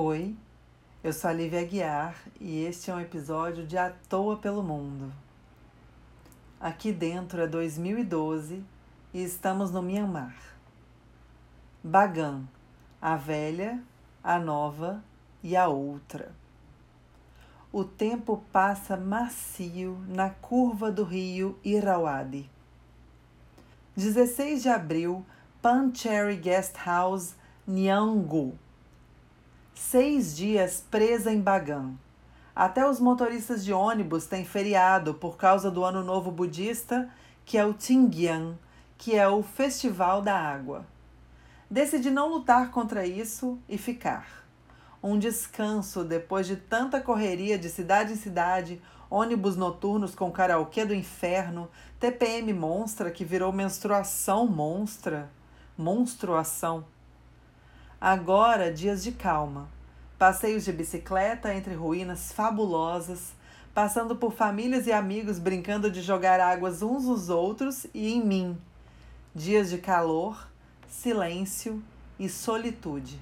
Oi, eu sou a Lívia Aguiar e este é um episódio de À Toa pelo Mundo. Aqui dentro é 2012 e estamos no Myanmar. Bagan, a velha, a nova e a outra. O tempo passa macio na curva do rio Irauadi. 16 de abril, Pan Cherry Guest House, Nyangu seis dias presa em Bagan. Até os motoristas de ônibus têm feriado por causa do Ano Novo Budista, que é o Tingyan, que é o Festival da Água. Decidi não lutar contra isso e ficar. Um descanso depois de tanta correria de cidade em cidade, ônibus noturnos com karaokê do inferno, TPM monstra que virou menstruação monstra. Monstruação. Agora, dias de calma. Passeios de bicicleta entre ruínas fabulosas, passando por famílias e amigos brincando de jogar águas uns nos outros e em mim. Dias de calor, silêncio e solitude.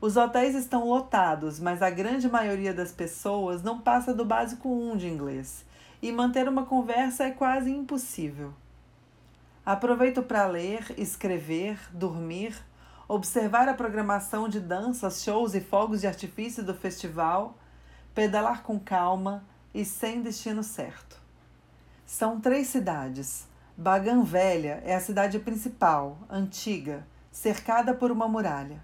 Os hotéis estão lotados, mas a grande maioria das pessoas não passa do básico 1 de inglês e manter uma conversa é quase impossível. Aproveito para ler, escrever, dormir observar a programação de danças, shows e fogos de artifício do festival, pedalar com calma e sem destino certo. São três cidades. Bagan Velha é a cidade principal, antiga, cercada por uma muralha.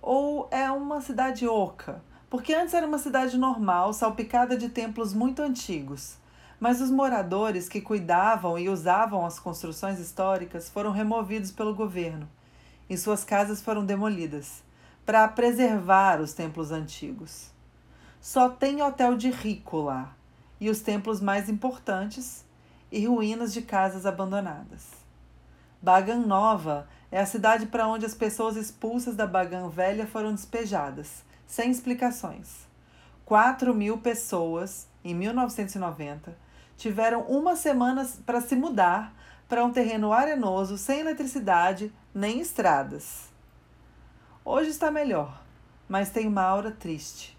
Ou é uma cidade oca, porque antes era uma cidade normal, salpicada de templos muito antigos. Mas os moradores que cuidavam e usavam as construções históricas foram removidos pelo governo e suas casas foram demolidas para preservar os templos antigos. Só tem hotel de rico lá e os templos mais importantes e ruínas de casas abandonadas. Bagan Nova é a cidade para onde as pessoas expulsas da Bagan Velha foram despejadas, sem explicações. 4 mil pessoas, em 1990, tiveram uma semana para se mudar para um terreno arenoso, sem eletricidade nem estradas. Hoje está melhor, mas tem uma aura triste.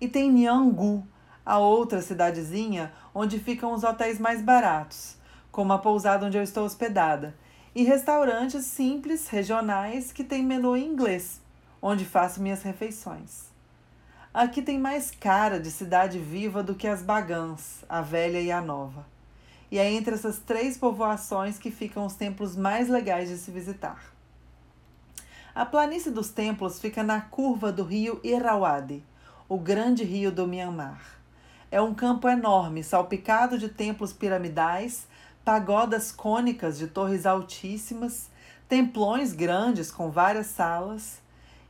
E tem Nyangu, a outra cidadezinha onde ficam os hotéis mais baratos, como a pousada onde eu estou hospedada, e restaurantes simples, regionais, que têm menu em inglês, onde faço minhas refeições. Aqui tem mais cara de cidade viva do que as Bagãs, a velha e a nova e é entre essas três povoações que ficam os templos mais legais de se visitar. A planície dos templos fica na curva do rio Irauadi, o grande rio do Myanmar. É um campo enorme, salpicado de templos piramidais, pagodas cônicas de torres altíssimas, templões grandes com várias salas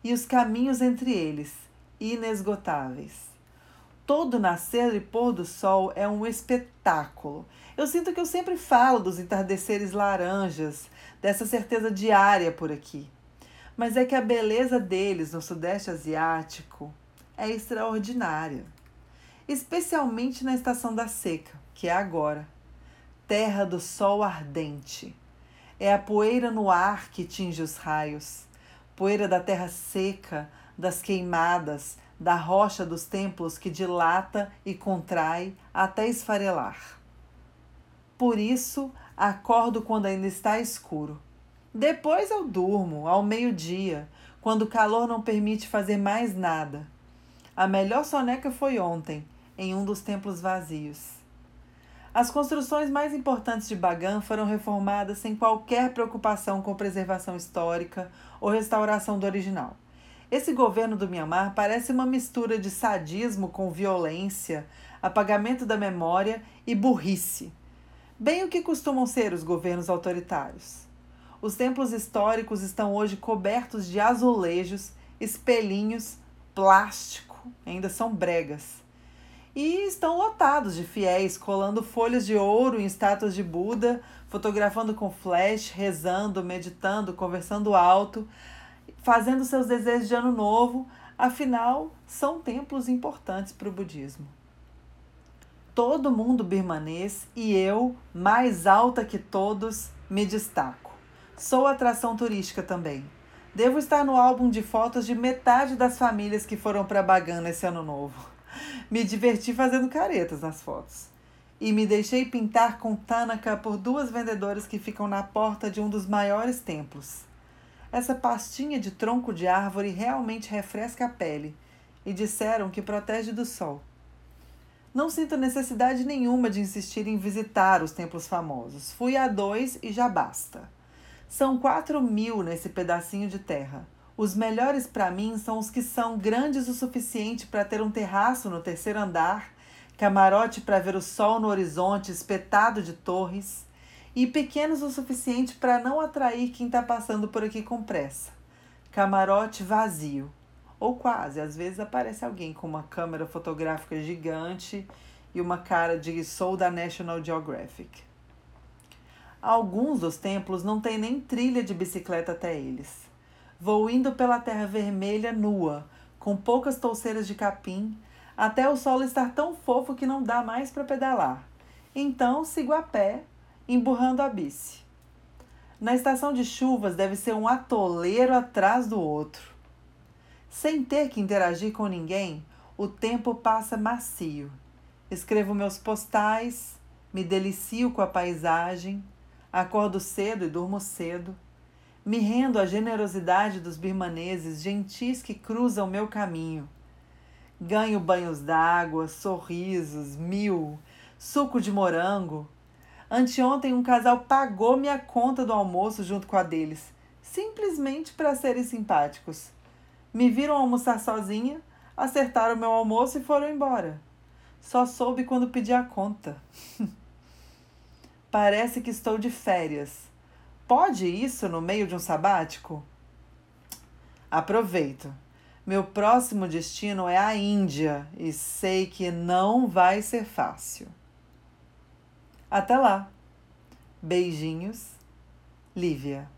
e os caminhos entre eles, inesgotáveis todo nascer e pôr do sol é um espetáculo. Eu sinto que eu sempre falo dos entardeceres laranjas, dessa certeza diária por aqui. Mas é que a beleza deles no Sudeste Asiático é extraordinária, especialmente na estação da seca, que é agora. Terra do sol ardente. É a poeira no ar que tinge os raios, poeira da terra seca, das queimadas, da rocha dos templos que dilata e contrai até esfarelar. Por isso, acordo quando ainda está escuro. Depois eu durmo, ao meio-dia, quando o calor não permite fazer mais nada. A melhor soneca foi ontem, em um dos templos vazios. As construções mais importantes de Bagan foram reformadas sem qualquer preocupação com preservação histórica ou restauração do original. Esse governo do Myanmar parece uma mistura de sadismo com violência, apagamento da memória e burrice. Bem o que costumam ser os governos autoritários. Os templos históricos estão hoje cobertos de azulejos, espelhinhos, plástico, ainda são bregas. E estão lotados de fiéis colando folhas de ouro em estátuas de Buda, fotografando com flash, rezando, meditando, conversando alto, fazendo seus desejos de ano novo, afinal, são templos importantes para o budismo. Todo mundo birmanês e eu, mais alta que todos, me destaco. Sou atração turística também. Devo estar no álbum de fotos de metade das famílias que foram para Bagan nesse ano novo. Me diverti fazendo caretas nas fotos. E me deixei pintar com Tanaka por duas vendedoras que ficam na porta de um dos maiores templos. Essa pastinha de tronco de árvore realmente refresca a pele e disseram que protege do sol. Não sinto necessidade nenhuma de insistir em visitar os templos famosos. Fui a dois e já basta. São quatro mil nesse pedacinho de terra. Os melhores para mim são os que são grandes o suficiente para ter um terraço no terceiro andar, camarote para ver o sol no horizonte espetado de torres e pequenos o suficiente para não atrair quem está passando por aqui com pressa. Camarote vazio, ou quase, às vezes aparece alguém com uma câmera fotográfica gigante e uma cara de sou da National Geographic. Alguns dos templos não têm nem trilha de bicicleta até eles. Vou indo pela terra vermelha nua, com poucas touceiras de capim, até o solo estar tão fofo que não dá mais para pedalar. Então sigo a pé emburrando a bici. Na estação de chuvas deve ser um atoleiro atrás do outro. Sem ter que interagir com ninguém, o tempo passa macio. Escrevo meus postais, me delicio com a paisagem, acordo cedo e durmo cedo. Me rendo à generosidade dos birmaneses gentis que cruzam meu caminho. Ganho banhos d'água, sorrisos, mil, suco de morango, Anteontem um casal pagou minha conta do almoço junto com a deles, simplesmente para serem simpáticos. Me viram almoçar sozinha, acertaram meu almoço e foram embora. Só soube quando pedi a conta. Parece que estou de férias. Pode isso no meio de um sabático? Aproveito. Meu próximo destino é a Índia e sei que não vai ser fácil. Até lá. Beijinhos, Lívia.